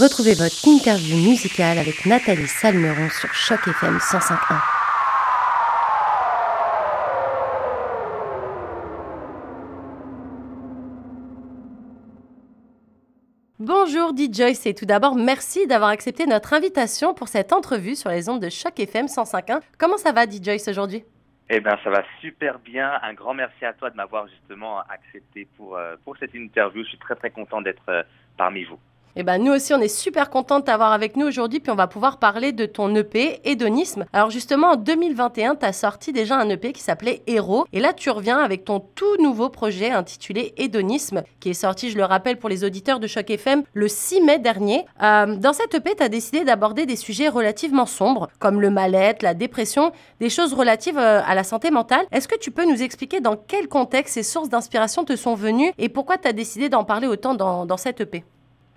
Retrouvez votre interview musicale avec Nathalie Salmeron sur Choc FM 105.1. Bonjour D-Joyce et tout d'abord merci d'avoir accepté notre invitation pour cette entrevue sur les ondes de Choc FM 105.1. Comment ça va D-Joyce aujourd'hui? Eh bien, ça va super bien. Un grand merci à toi de m'avoir justement accepté pour, euh, pour cette interview. Je suis très très content d'être euh, parmi vous. Eh ben, nous aussi, on est super contents de t'avoir avec nous aujourd'hui, puis on va pouvoir parler de ton EP, Hédonisme. Alors justement, en 2021, tu as sorti déjà un EP qui s'appelait Héros, et là, tu reviens avec ton tout nouveau projet intitulé Hédonisme, qui est sorti, je le rappelle pour les auditeurs de Choc FM, le 6 mai dernier. Euh, dans cet EP, tu as décidé d'aborder des sujets relativement sombres, comme le mal-être, la dépression, des choses relatives euh, à la santé mentale. Est-ce que tu peux nous expliquer dans quel contexte ces sources d'inspiration te sont venues, et pourquoi tu as décidé d'en parler autant dans, dans cet EP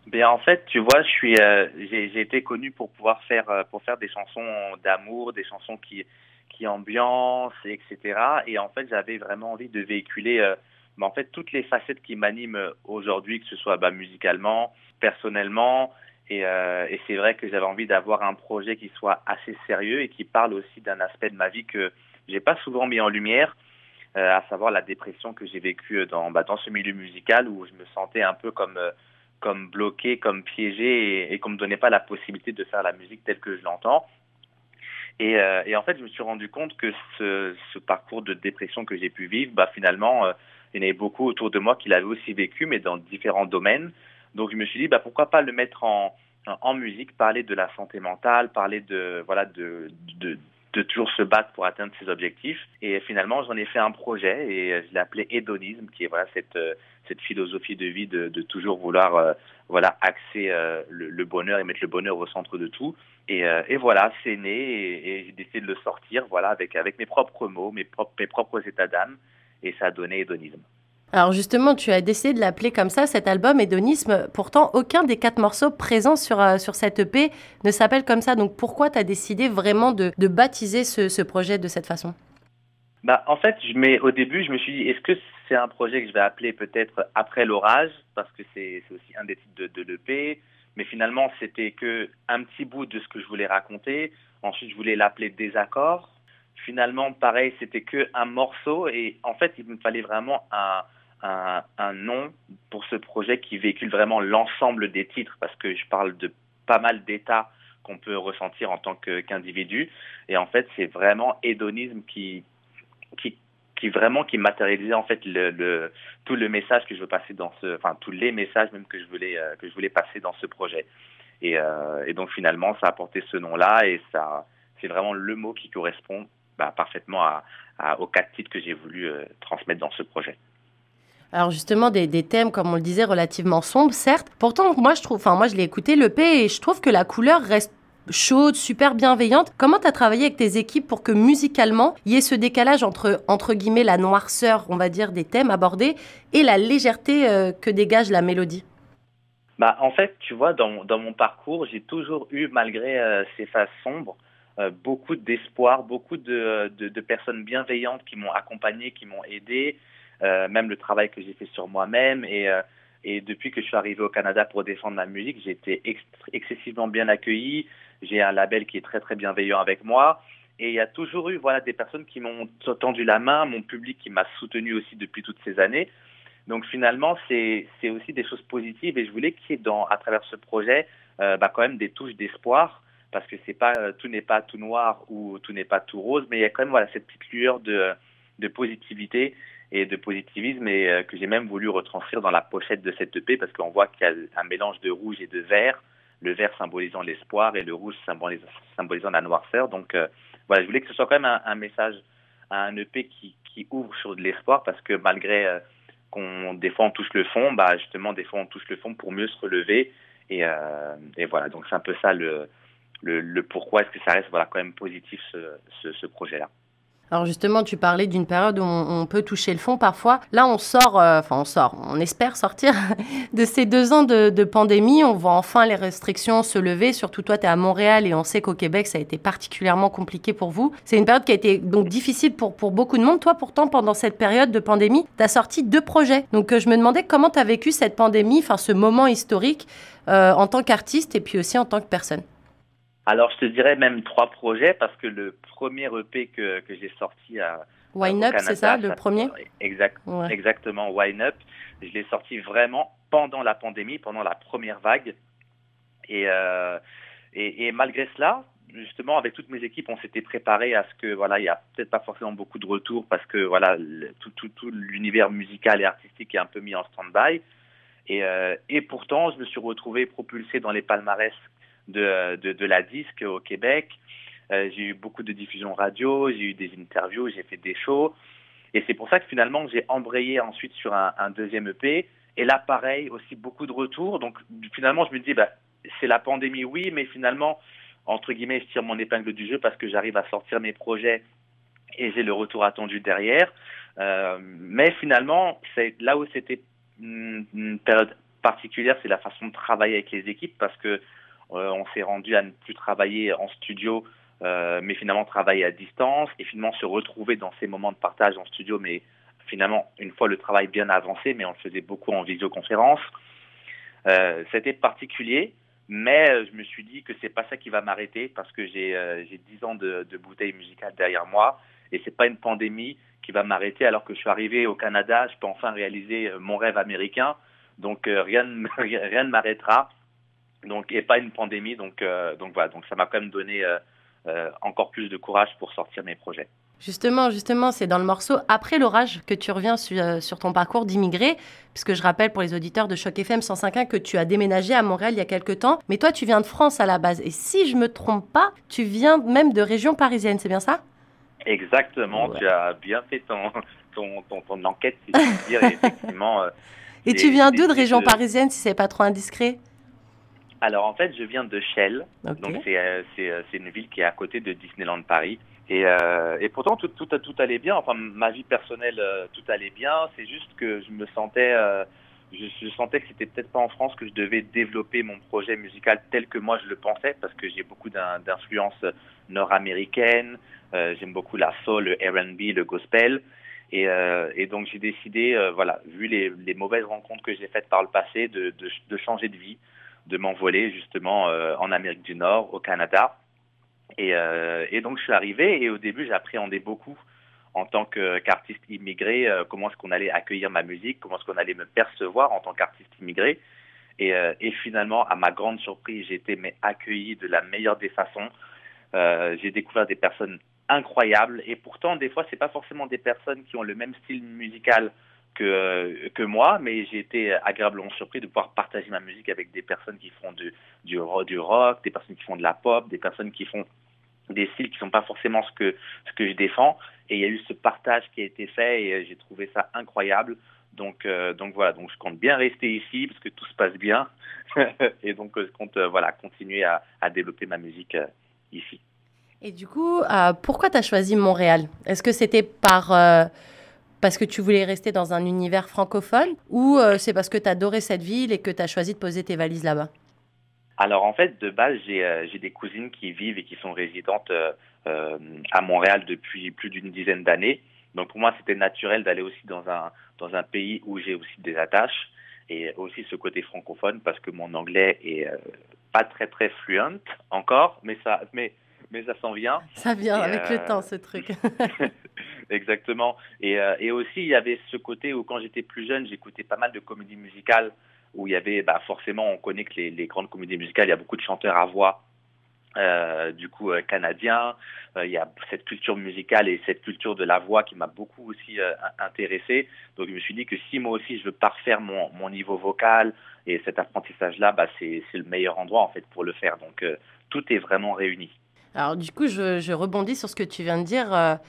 Bien, en fait, tu vois, je suis, euh, j'ai été connu pour pouvoir faire, euh, pour faire des chansons d'amour, des chansons qui, qui ambiancent, etc. Et en fait, j'avais vraiment envie de véhiculer, euh, bah, en fait, toutes les facettes qui m'animent aujourd'hui, que ce soit bah, musicalement, personnellement. Et, et c'est vrai que j'avais envie d'avoir un projet qui soit assez sérieux et qui parle aussi d'un aspect de ma vie que j'ai pas souvent mis en lumière, à savoir la dépression que j'ai vécue dans, bah, dans ce milieu musical où je me sentais un peu comme comme bloqué, comme piégé et, qu'on me donnait pas la possibilité de faire la musique telle que je l'entends. Et, euh, et, en fait, je me suis rendu compte que ce, parcours de dépression que j'ai pu vivre, bah, finalement, euh, il y en avait beaucoup autour de moi qui l'avaient aussi vécu, mais dans différents domaines. Donc, je me suis dit, bah, pourquoi pas le mettre en, en musique, parler de la santé mentale, parler de, voilà, de, de, de toujours se battre pour atteindre ses objectifs. Et finalement, j'en ai fait un projet et je l'ai appelé hédonisme, qui est voilà cette euh, cette philosophie de vie de, de toujours vouloir euh, voilà axer euh, le, bonheur et mettre le bonheur au centre de tout. Et, et voilà, c'est né et, et j'ai décidé de le sortir voilà avec avec mes propres mots, mes propres mes propres états d'âme et ça a donné hédonisme. Alors justement, tu as décidé de l'appeler comme ça, cet album Hédonisme. Pourtant, aucun des quatre morceaux présents sur, euh, sur cette EP ne s'appelle comme ça. Donc pourquoi tu as décidé vraiment de, de baptiser ce, ce, projet de cette façon? Bah, En fait, je au début, je me suis dit, est-ce que c'est un projet que je vais appeler peut-être Après l'orage? Parce que c'est aussi un des titres de, de l'EP. Mais finalement, c'était que un petit bout de ce que je voulais raconter. Ensuite, je voulais l'appeler Désaccord. Finalement, pareil, c'était que un morceau. Et en fait, il me fallait vraiment un un, nom pour ce projet qui véhicule vraiment l'ensemble des titres parce que je parle de pas mal d'états qu'on peut ressentir en tant qu'individu et en fait c'est vraiment hédonisme qui qui qui vraiment qui matérialisait en fait tout le message que je veux passer dans ce enfin tous les messages même que je voulais euh, que je voulais passer dans ce projet et, euh, et donc finalement ça a porté ce nom là et ça c'est vraiment le mot qui correspond bah, parfaitement aux quatre titres que j'ai voulu euh, transmettre dans ce projet. Alors justement, des, thèmes, comme on le disait, relativement sombres, certes. Pourtant, moi, je trouve, enfin, moi, je l'ai écouté, le P, et je trouve que la couleur reste chaude, super bienveillante. Comment tu as travaillé avec tes équipes pour que musicalement, il y ait ce décalage entre, entre guillemets, la noirceur, on va dire, des thèmes abordés et la légèreté euh, que dégage la mélodie? Bah, En fait, tu vois, dans, dans mon parcours, j'ai toujours eu, malgré euh, ces phases sombres, euh, beaucoup d'espoir, beaucoup de, de, de, personnes bienveillantes qui m'ont accompagné, qui m'ont aidé, même le travail que j'ai fait sur moi-même. Et, euh, et depuis que je suis arrivé au Canada pour défendre ma musique, j'ai été excessivement bien accueilli. J'ai un label qui est très très bienveillant avec moi. Et il y a toujours eu voilà des personnes qui m'ont tendu la main, mon public qui m'a soutenu aussi depuis toutes ces années. Donc finalement, c'est aussi des choses positives et je voulais qu'il y ait dans à travers ce projet euh, bah, quand même des touches d'espoir parce que pas tout n'est pas tout noir ou tout n'est pas tout rose, mais il y a quand même voilà cette petite lueur de de positivité et de positivisme et euh, que j'ai même voulu retranscrire dans la pochette de cette EP parce qu'on voit qu'il y a un mélange de rouge et de vert, le vert symbolisant l'espoir et le rouge symbolisant, la noirceur. Donc euh, voilà, je voulais que ce soit quand même un, message à un EP qui, ouvre sur de l'espoir parce que malgré euh, qu'on des fois on touche le fond, bah justement des fois on touche le fond pour mieux se relever et, voilà donc c'est un peu ça le, pourquoi est-ce que ça reste voilà quand même positif ce projet là. Alors justement, tu parlais d'une période où on, peut toucher le fond parfois. Là, on sort, euh, enfin on sort, on espère sortir de ces deux ans de, pandémie. On voit enfin les restrictions se lever. Surtout toi, tu es à Montréal et on sait qu'au Québec, ça a été particulièrement compliqué pour vous. C'est une période qui a été donc difficile pour, pour beaucoup de monde. Toi, pourtant, pendant cette période de pandémie, tu as sorti deux projets. Donc euh, je me demandais comment tu as vécu cette pandémie, enfin ce moment historique euh, en tant qu'artiste et puis aussi en tant que personne. Alors, je te dirais même trois projets parce que le premier EP que, que j'ai sorti à. Wine Up, c'est ça, le premier exact, Exactement, Wine Up. Je l'ai sorti vraiment pendant la pandémie, pendant la première vague. Et, euh, et, et, malgré cela, justement, avec toutes mes équipes, on s'était préparé à ce que, voilà, il n'y a peut-être pas forcément beaucoup de retours parce que, voilà, tout, tout, tout l'univers musical et artistique est un peu mis en stand-by. Et, euh, et pourtant, je me suis retrouvé propulsé dans les palmarès de, de, la disque au Québec. Euh, j'ai eu beaucoup de diffusions radio, j'ai eu des interviews, j'ai fait des shows. Et c'est pour ça que finalement, j'ai embrayé ensuite sur un, deuxième EP. Et là, pareil, aussi beaucoup de retours. Donc finalement, je me dis, bah, c'est la pandémie, oui, mais finalement, entre guillemets, je tire mon épingle du jeu parce que j'arrive à sortir mes projets et j'ai le retour attendu derrière. Euh, mais finalement, c'est là où c'était une période particulière, c'est la façon de travailler avec les équipes parce que on s'est rendu à ne plus travailler en studio, euh, mais finalement travailler à distance et finalement se retrouver dans ces moments de partage en studio, mais finalement une fois le travail bien avancé, mais on le faisait beaucoup en visioconférence. Euh, C'était particulier, mais je me suis dit que c'est pas ça qui va m'arrêter parce que j'ai euh, 10 ans de, bouteilles musicales derrière moi et c'est pas une pandémie qui va m'arrêter alors que je suis arrivé au Canada, je peux enfin réaliser mon rêve américain. Donc rien ne m'arrêtera donc et pas une pandémie. Donc euh, donc voilà, donc ça m'a quand même donné euh, euh, encore plus de courage pour sortir mes projets. Justement, justement, c'est dans le morceau Après l'orage que tu reviens sur, ton parcours d'immigré, puisque je rappelle pour les auditeurs de Choc FM 105.1 que tu as déménagé à Montréal il y a quelques temps, mais toi tu viens de France à la base, et si je me trompe pas, tu viens même de région parisienne, c'est bien ça? Exactement, tu as bien fait ton, ton, ton, enquête, si je dire, effectivement. et tu viens d'où de région parisienne, si c'est pas trop indiscret? Alors en fait, je viens de Shell, donc euh, euh, c'est une ville qui est à côté de Disneyland Paris. Et, euh, et pourtant tout, tout, tout allait bien. Enfin, ma vie personnelle, tout allait bien. C'est juste que je me sentais, je, je, sentais que c'était peut-être pas en France que je devais développer mon projet musical tel que moi je le pensais, parce que j'ai beaucoup d'influences nord-américaines. J'aime beaucoup la soul, le R&B, le gospel. Et, et donc j'ai décidé, voilà, vu les, les, mauvaises rencontres que j'ai faites par le passé, de, de, de changer de vie de m'envoler justement euh, en Amérique du Nord, au Canada. Et, euh, et, donc je suis arrivé et au début j'appréhendais beaucoup en tant qu'artiste immigré euh, comment est-ce qu'on allait accueillir ma musique, comment est-ce qu'on allait me percevoir en tant qu'artiste immigré. Et, finalement, à ma grande surprise, j'ai été mais, accueilli de la meilleure des façons. j'ai découvert des personnes incroyables et pourtant des fois c'est pas forcément des personnes qui ont le même style musical que, que moi, mais j'ai été agréablement surpris de pouvoir partager ma musique avec des personnes qui font du, du, rock, des personnes qui font de la pop, des personnes qui font des styles qui ne sont pas forcément ce que, ce que je défends. Et il y a eu ce partage qui a été fait et j'ai trouvé ça incroyable. Donc, euh, donc voilà, donc je compte bien rester ici parce que tout se passe bien. et donc je compte euh, voilà, continuer à, à, développer ma musique euh, ici. Et du coup, pourquoi tu as choisi Montréal? Est-ce que c'était par parce que tu voulais rester dans un univers francophone ou euh, c'est parce que tu adorais cette ville et que tu as choisi de poser tes valises là-bas? Alors en fait, de base, j'ai euh, des cousines qui vivent et qui sont résidentes euh, à Montréal depuis plus d'une dizaine d'années. Donc pour moi, c'était naturel d'aller aussi dans un, pays où j'ai aussi des attaches et aussi ce côté francophone parce que mon anglais est pas très très fluent encore, mais ça, mais, mais ça s'en vient. Ça vient avec le temps, ce truc. Exactement. Et, euh, et aussi, il y avait ce côté où quand j'étais plus jeune, j'écoutais pas mal de comédies musicales où il y avait, bah, forcément, on connaît que les, les grandes comédies musicales, il y a beaucoup de chanteurs à voix, euh, du coup, euh, canadiens. Euh, il y a cette culture musicale et cette culture de la voix qui m'a beaucoup aussi intéressé. Donc, je me suis dit que si moi aussi je veux parfaire mon, mon niveau vocal et cet apprentissage-là, bah, c'est le meilleur endroit en fait pour le faire. Donc, tout est vraiment réuni. Alors, du coup, je, je, rebondis sur ce que tu viens de dire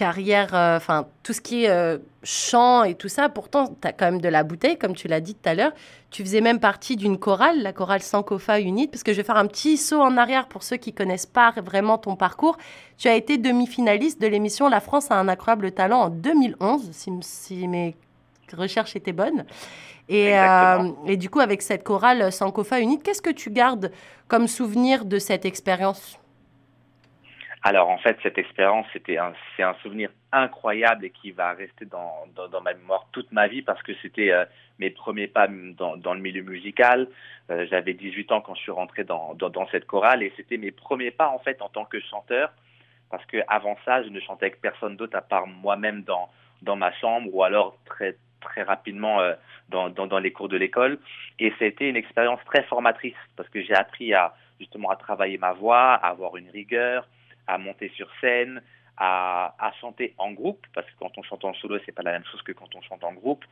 carrière, euh, enfin tout ce qui est euh, chant et tout ça, pourtant tu as quand même de la bouteille, comme tu l'as dit tout à l'heure. Tu faisais même partie d'une chorale, la chorale Sankofa Unit, parce que je vais faire un petit saut en arrière pour ceux qui connaissent pas vraiment ton parcours. Tu as été demi-finaliste de l'émission La France a un incroyable talent en 2011, si, si mes recherches étaient bonnes. Et, euh, et, du coup, avec cette chorale Sankofa Unit, qu'est-ce que tu gardes comme souvenir de cette expérience? Alors en fait, cette expérience, c'était un, c'est un souvenir incroyable et qui va rester dans, dans, ma mémoire toute ma vie parce que c'était euh, mes premiers pas dans, dans le milieu musical. Euh, j'avais 18 ans quand je suis rentré dans, dans, cette chorale et c'était mes premiers pas en fait en tant que chanteur parce que avant ça, je ne chantais avec personne d'autre à part moi-même dans, dans ma chambre ou alors très très rapidement euh, dans, dans, les cours de l'école. Et c'était une expérience très formatrice parce que j'ai appris justement à travailler ma voix, à avoir une rigueur, à monter sur scène, à, chanter en groupe, parce que quand on chante en solo, c'est pas la même chose que quand on chante en groupe.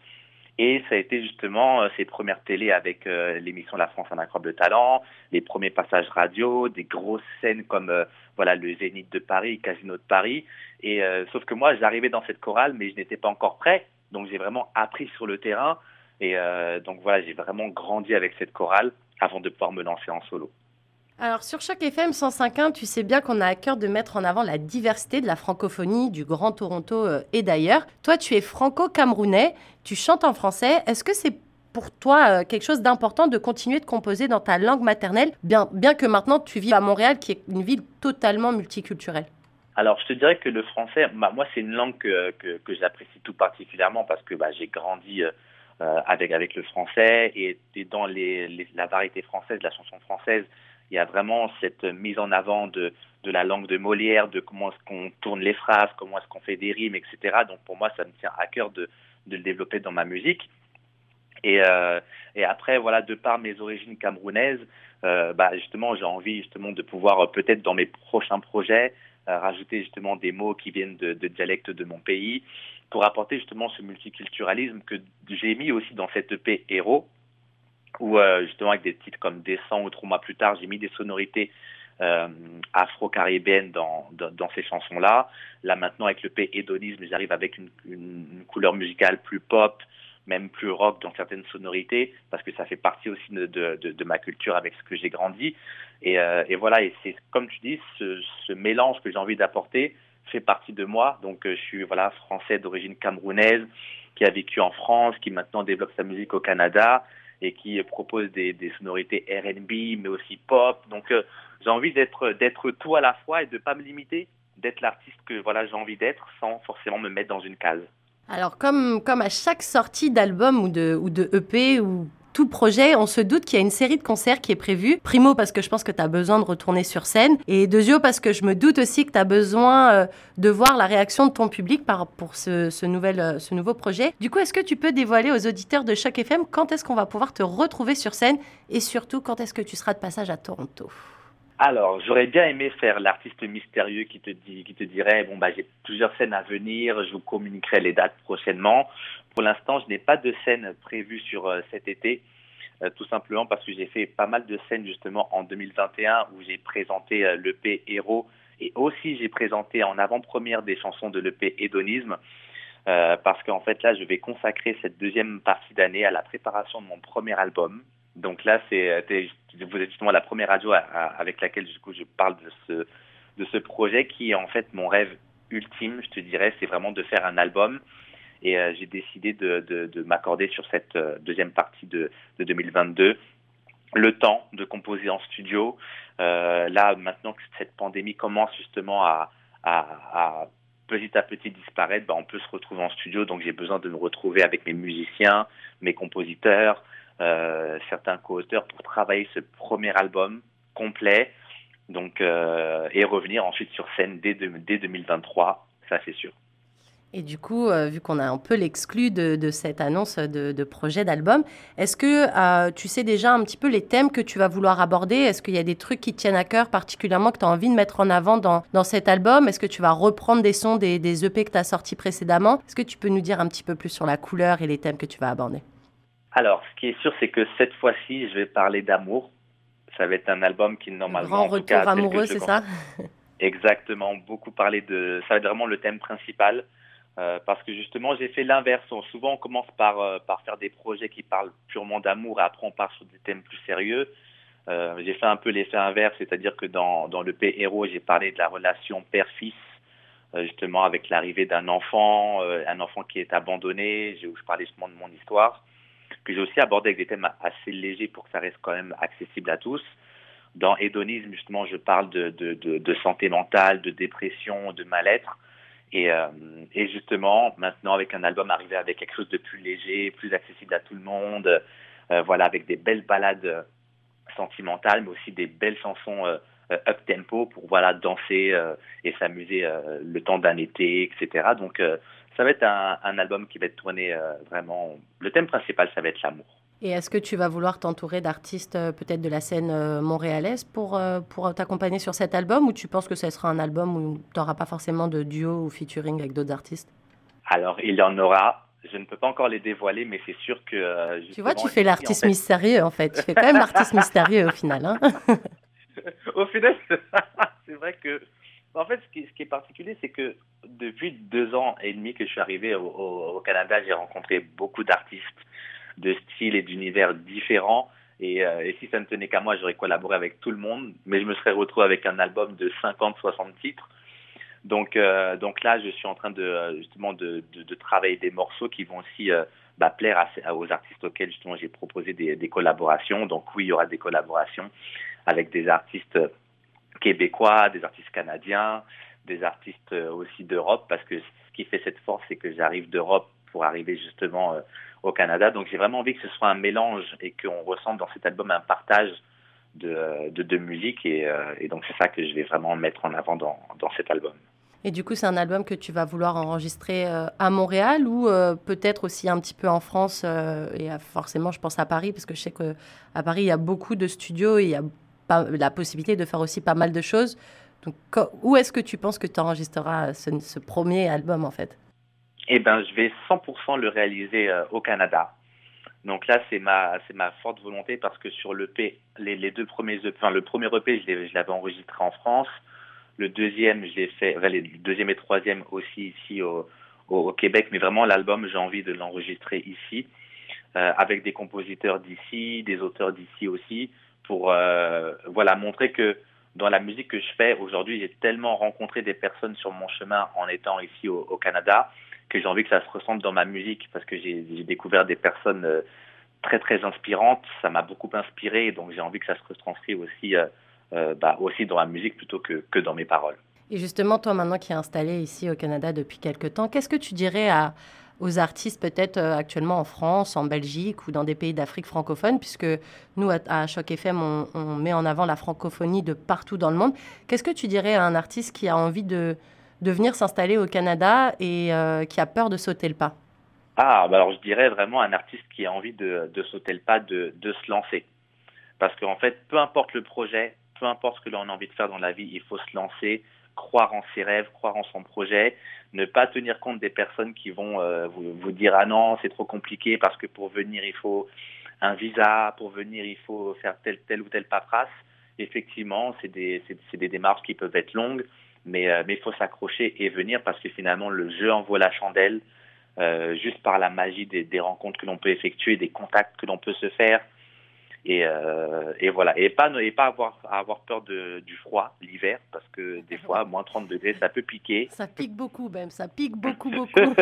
Et ça a été justement euh, ces premières télés avec euh, l'émission La France un incroyable talent, les premiers passages radio, des grosses scènes comme euh, voilà le Zénith de Paris, Casino de Paris. Et euh, sauf que moi, j'arrivais dans cette chorale, mais je n'étais pas encore prêt. Donc j'ai vraiment appris sur le terrain. Et donc voilà, j'ai vraiment grandi avec cette chorale avant de pouvoir me lancer en solo. Alors sur chaque FM 105.1, tu sais bien qu'on a à cœur de mettre en avant la diversité de la francophonie du Grand Toronto euh, et d'ailleurs. Toi, tu es franco-camerounais, tu chantes en français. Est-ce que c'est pour toi euh, quelque chose d'important de continuer de composer dans ta langue maternelle, bien, bien que maintenant tu vis à Montréal, qui est une ville totalement multiculturelle? Alors, je te dirais que le français, bah, moi, c'est une langue que, que, j'apprécie tout particulièrement parce que bah, j'ai grandi euh, avec, avec le français et, dans les, la variété française, la chanson française, il y a vraiment cette mise en avant de, de la langue de Molière, de comment est-ce qu'on tourne les phrases, comment est-ce qu'on fait des rimes, etc. Donc pour moi, ça me tient à cœur de, de le développer dans ma musique. Et, euh, et après, voilà, de par mes origines camerounaises, euh, bah, justement, j'ai envie justement de pouvoir euh, peut-être dans mes prochains projets rajouter justement des mots qui viennent de, de dialectes de mon pays pour apporter justement ce multiculturalisme que j'ai mis aussi dans cette EP Héros où euh, justement avec des titres comme Descend ou Trois mois plus tard, j'ai mis des sonorités euh, afro-caribéennes dans, dans, dans, ces chansons-là. Là maintenant avec le P hédonisme, j'arrive avec une, une, une, couleur musicale plus pop, même plus rock dans certaines sonorités, parce que ça fait partie aussi de, de, de ma culture avec ce que j'ai grandi. Et, euh, et, voilà, et c'est comme tu dis, ce, ce mélange que j'ai envie d'apporter fait partie de moi. Donc euh, je suis voilà français d'origine camerounaise, qui a vécu en France, qui maintenant développe sa musique au Canada et qui propose des, des sonorités R&B, mais aussi pop. Donc, euh, j'ai envie d'être d'être tout à la fois et de pas me limiter, d'être l'artiste que voilà j'ai envie d'être, sans forcément me mettre dans une case. Alors, comme comme à chaque sortie d'album ou de ou de EP ou tout projet, on se doute qu'il y a une série de concerts qui est prévue. Primo, parce que je pense que tu as besoin de retourner sur scène. Et deuxio, parce que je me doute aussi que tu as besoin euh, de voir la réaction de ton public par, pour ce, ce, nouvel, euh, ce nouveau projet. Du coup, est-ce que tu peux dévoiler aux auditeurs de Choc FM quand est-ce qu'on va pouvoir te retrouver sur scène? Et surtout quand est-ce que tu seras de passage à Toronto? Alors, j'aurais bien aimé faire l'artiste mystérieux qui te dit, qui te dirait, bon bah j'ai plusieurs scènes à venir, je vous communiquerai les dates prochainement. Pour l'instant, je n'ai pas de scène prévue sur euh, cet été, euh, tout simplement parce que j'ai fait pas mal de scènes justement en 2021 où j'ai présenté euh, l'EP Héros et aussi j'ai présenté en avant-première des chansons de l'EP Hédonisme. Parce qu'en fait là, je vais consacrer cette deuxième partie d'année à la préparation de mon premier album, donc là, c'est vous êtes justement la première radio avec laquelle du coup je parle de ce de ce projet qui est en fait mon rêve ultime, je te dirais, c'est vraiment de faire un album. Et euh, j'ai décidé de, de, de m'accorder sur cette euh, deuxième partie de, de 2022 le temps de composer en studio. Euh, là, maintenant que cette pandémie commence justement à, à, petit à petit disparaître, bah, on peut se retrouver en studio. Donc j'ai besoin de me retrouver avec mes musiciens, mes compositeurs, euh, certains co-auteurs pour travailler ce premier album complet donc euh, et revenir ensuite sur scène dès, dès 2023, ça c'est sûr. Et du coup, euh, vu qu'on a un peu l'exclu de, cette annonce de, projet d'album, est-ce que euh, tu sais déjà un petit peu les thèmes que tu vas vouloir aborder? Est-ce qu'il y a des trucs qui tiennent à cœur particulièrement que tu as envie de mettre en avant dans, dans cet album? Est-ce que tu vas reprendre des sons des, des EP que tu as sortis précédemment? Est-ce que tu peux nous dire un petit peu plus sur la couleur et les thèmes que tu vas aborder? Alors, ce qui est sûr, c'est que cette fois-ci, je vais parler d'amour. Ça va être un album qui normalement. Grand retour cas, amoureux, c'est ça? Exactement, beaucoup parler de. Ça va être vraiment le thème principal. Euh, parce que justement, j'ai fait l'inverse. Souvent, on commence par, euh, par faire des projets qui parlent purement d'amour et après, on part sur des thèmes plus sérieux. Euh, j'ai fait un peu l'effet inverse, c'est-à-dire que dans, dans le P Héros, j'ai parlé de la relation père-fils, justement avec l'arrivée d'un enfant, un enfant qui est abandonné. Je, je parlais justement de mon histoire. Puis j'ai aussi abordé avec des thèmes assez légers pour que ça reste quand même accessible à tous. Dans Hédonisme, justement, je parle de, santé mentale, de dépression, de mal-être. Et, euh, et, justement, maintenant, avec un album arrivé avec quelque chose de plus léger, plus accessible à tout le monde, euh, voilà, avec des belles balades sentimentales, mais aussi des belles chansons euh, up tempo pour voilà danser euh, et s'amuser euh, le temps d'un été, etc. Donc, ça va être un, un, album qui va être tourné vraiment. Le thème principal, ça va être l'amour. Et est-ce que tu vas vouloir t'entourer d'artistes peut-être de la scène montréalaise pour, pour t'accompagner sur cet album ou tu penses que ce sera un album où tu n'auras pas forcément de duo ou featuring avec d'autres artistes? Alors, il y en aura. Je ne peux pas encore les dévoiler, mais c'est sûr que... tu vois, tu fais l'artiste en fait... mystérieux, en fait. Tu fais quand même l'artiste mystérieux au final. Hein au final, c'est vrai que... En fait, ce qui, est particulier, c'est que depuis deux ans et demi que je suis arrivé au, Canada, j'ai rencontré beaucoup d'artistes de styles et d'univers différents. Et, euh, et, si ça ne tenait qu'à moi, j'aurais collaboré avec tout le monde, mais je me serais retrouvé avec un album de 50-60 titres. Donc, euh, donc là, je suis en train de justement de, travailler des morceaux qui vont aussi euh, bah, plaire aux artistes auxquels justement j'ai proposé des, des, collaborations. Donc oui, il y aura des collaborations avec des artistes québécois, des artistes canadiens, des artistes aussi d'Europe, parce que ce qui fait cette force, c'est que j'arrive d'Europe pour arriver justement euh, au Canada. Donc j'ai vraiment envie que ce soit un mélange et qu'on ressente dans cet album un partage de, de, de musique et, euh, donc c'est ça que je vais vraiment mettre en avant dans, dans cet album. Et du coup, c'est un album que tu vas vouloir enregistrer euh, à Montréal ou euh, peut-être aussi un petit peu en France euh, et forcément, je pense à Paris parce que je sais qu'à Paris, il y a beaucoup de studios et il y a la possibilité de faire aussi pas mal de choses. Donc, où est-ce que tu penses que tu enregistreras ce, premier album en fait? Eh bien, je vais 100% le réaliser au Canada. Donc là, c'est ma, ma forte volonté parce que sur l'EP, les, les deux premiers, enfin le premier EP, je l'avais enregistré en France. Le deuxième, je l'ai fait, enfin, le deuxième et troisième aussi ici au, au, au Québec, mais vraiment l'album, j'ai envie de l'enregistrer ici, euh, avec des compositeurs d'ici, des auteurs d'ici aussi, pour euh, voilà montrer que dans la musique que je fais aujourd'hui, j'ai tellement rencontré des personnes sur mon chemin en étant ici au, Canada que j'ai envie que ça se ressente dans ma musique parce que j'ai découvert des personnes euh, très très inspirantes. Ça m'a beaucoup inspiré, donc j'ai envie que ça se retranscrive aussi. Euh, bah, aussi dans la musique plutôt que, que dans mes paroles. Et justement, toi maintenant qui es installé ici au Canada depuis quelques temps, qu'est-ce que tu dirais à, aux artistes peut-être euh, actuellement en France, en Belgique ou dans des pays d'Afrique francophone, puisque nous, à, à Choc FM, on, met en avant la francophonie de partout dans le monde. Qu'est-ce que tu dirais à un artiste qui a envie de, de venir s'installer au Canada et euh, qui a peur de sauter le pas? Ah, bah alors je dirais vraiment un artiste qui a envie de, de sauter le pas, de, de se lancer. Parce qu'en fait, peu importe le projet, peu importe ce que l'on a envie de faire dans la vie, il faut se lancer, croire en ses rêves, croire en son projet, ne pas tenir compte des personnes qui vont euh, vous, dire ah non, c'est trop compliqué parce que pour venir il faut un visa, pour venir il faut faire telle, ou telle paperasse. Effectivement, c'est des, démarches qui peuvent être longues, mais, euh, mais il faut s'accrocher et venir parce que finalement le jeu envoie la chandelle euh, juste par la magie des rencontres que l'on peut effectuer, des contacts que l'on peut se faire. Et, euh, et, voilà. Et pas, et pas avoir, avoir peur de, du froid l'hiver, parce que des fois, moins 30 degrés, ça peut piquer. Ça pique beaucoup même, ça pique beaucoup, beaucoup.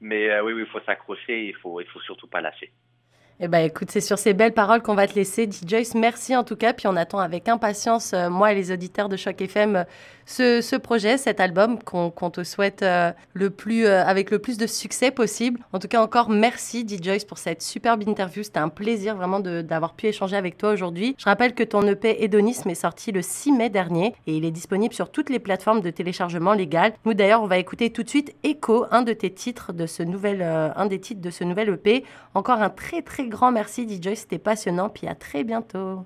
Mais euh, oui, il oui, faut s'accrocher, il faut, il faut surtout pas lâcher. Eh ben, écoute, c'est sur ces belles paroles qu'on va te laisser, Joyce. Merci en tout cas. Puis on attend avec impatience, euh, moi et les auditeurs de Choc FM, ce, ce projet, cet album qu'on qu te souhaite euh, le plus, euh, avec le plus de succès possible. En tout cas, encore merci, Joyce, pour cette superbe interview. C'était un plaisir vraiment d'avoir pu échanger avec toi aujourd'hui. Je rappelle que ton EP Hédonisme est sorti le 6 mai dernier et il est disponible sur toutes les plateformes de téléchargement légal. Nous, d'ailleurs, on va écouter tout de suite Echo, un de tes titres de ce nouvel, un des titres de ce nouvel EP. Encore un très, très grand merci DJ, c'était passionnant, puis à très bientôt.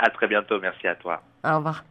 À très bientôt, merci à toi. Au revoir.